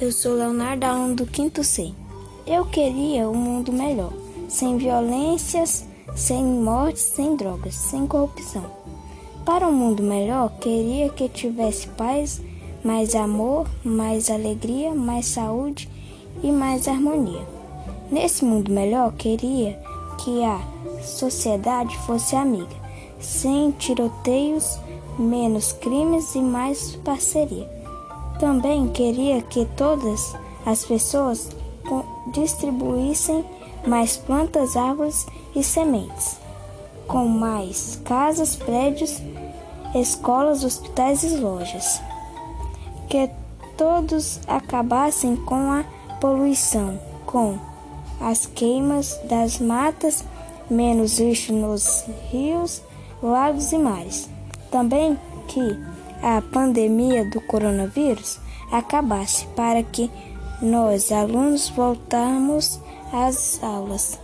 Eu sou Leonardo, aluno do quinto C. Eu queria um mundo melhor, sem violências, sem mortes, sem drogas, sem corrupção. Para um mundo melhor, queria que tivesse paz, mais amor, mais alegria, mais saúde e mais harmonia. Nesse mundo melhor, queria que a sociedade fosse amiga, sem tiroteios, menos crimes e mais parceria. Também queria que todas as pessoas distribuíssem mais plantas, árvores e sementes, com mais casas, prédios, escolas, hospitais e lojas. Que todos acabassem com a poluição, com as queimas das matas, menos lixo nos rios, lagos e mares. Também que a pandemia do coronavírus acabasse para que nós, alunos, voltamos às aulas.